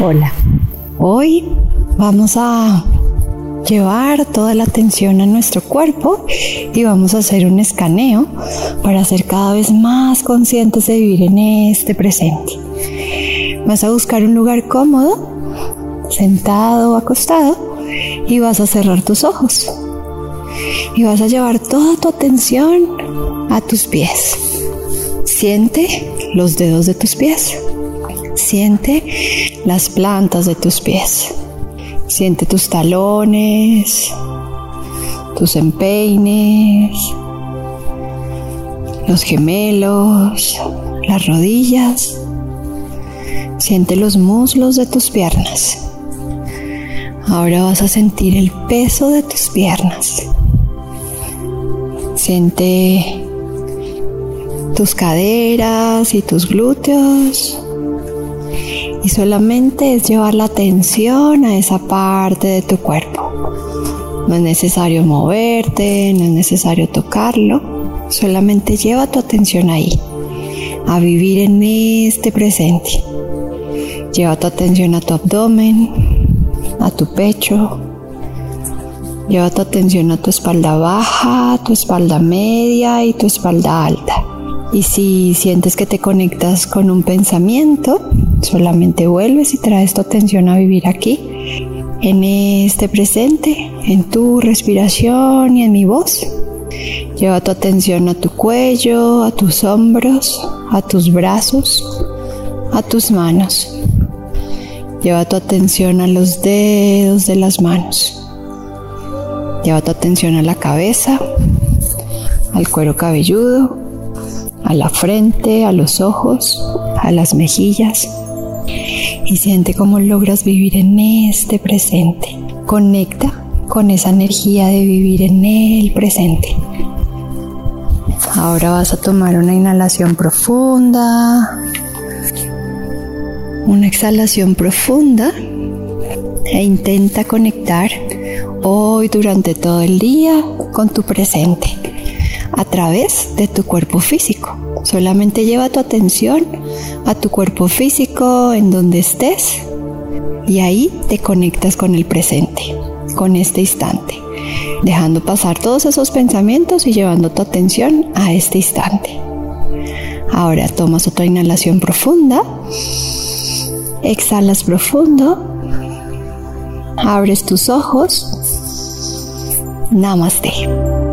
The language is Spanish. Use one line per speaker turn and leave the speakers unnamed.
Hola. Hoy vamos a llevar toda la atención a nuestro cuerpo y vamos a hacer un escaneo para ser cada vez más conscientes de vivir en este presente. Vas a buscar un lugar cómodo, sentado o acostado, y vas a cerrar tus ojos. Y vas a llevar toda tu atención a tus pies. Siente los dedos de tus pies. Siente las plantas de tus pies. Siente tus talones, tus empeines, los gemelos, las rodillas. Siente los muslos de tus piernas. Ahora vas a sentir el peso de tus piernas. Siente tus caderas y tus glúteos. Y solamente es llevar la atención a esa parte de tu cuerpo. No es necesario moverte, no es necesario tocarlo. Solamente lleva tu atención ahí, a vivir en este presente. Lleva tu atención a tu abdomen, a tu pecho. Lleva tu atención a tu espalda baja, tu espalda media y tu espalda alta. Y si sientes que te conectas con un pensamiento, solamente vuelves y traes tu atención a vivir aquí, en este presente, en tu respiración y en mi voz. Lleva tu atención a tu cuello, a tus hombros, a tus brazos, a tus manos. Lleva tu atención a los dedos de las manos. Lleva tu atención a la cabeza, al cuero cabelludo, a la frente, a los ojos, a las mejillas y siente cómo logras vivir en este presente. Conecta con esa energía de vivir en el presente. Ahora vas a tomar una inhalación profunda, una exhalación profunda e intenta conectar hoy durante todo el día con tu presente a través de tu cuerpo físico. Solamente lleva tu atención a tu cuerpo físico en donde estés y ahí te conectas con el presente, con este instante, dejando pasar todos esos pensamientos y llevando tu atención a este instante. Ahora tomas otra inhalación profunda, exhalas profundo, abres tus ojos, namaste.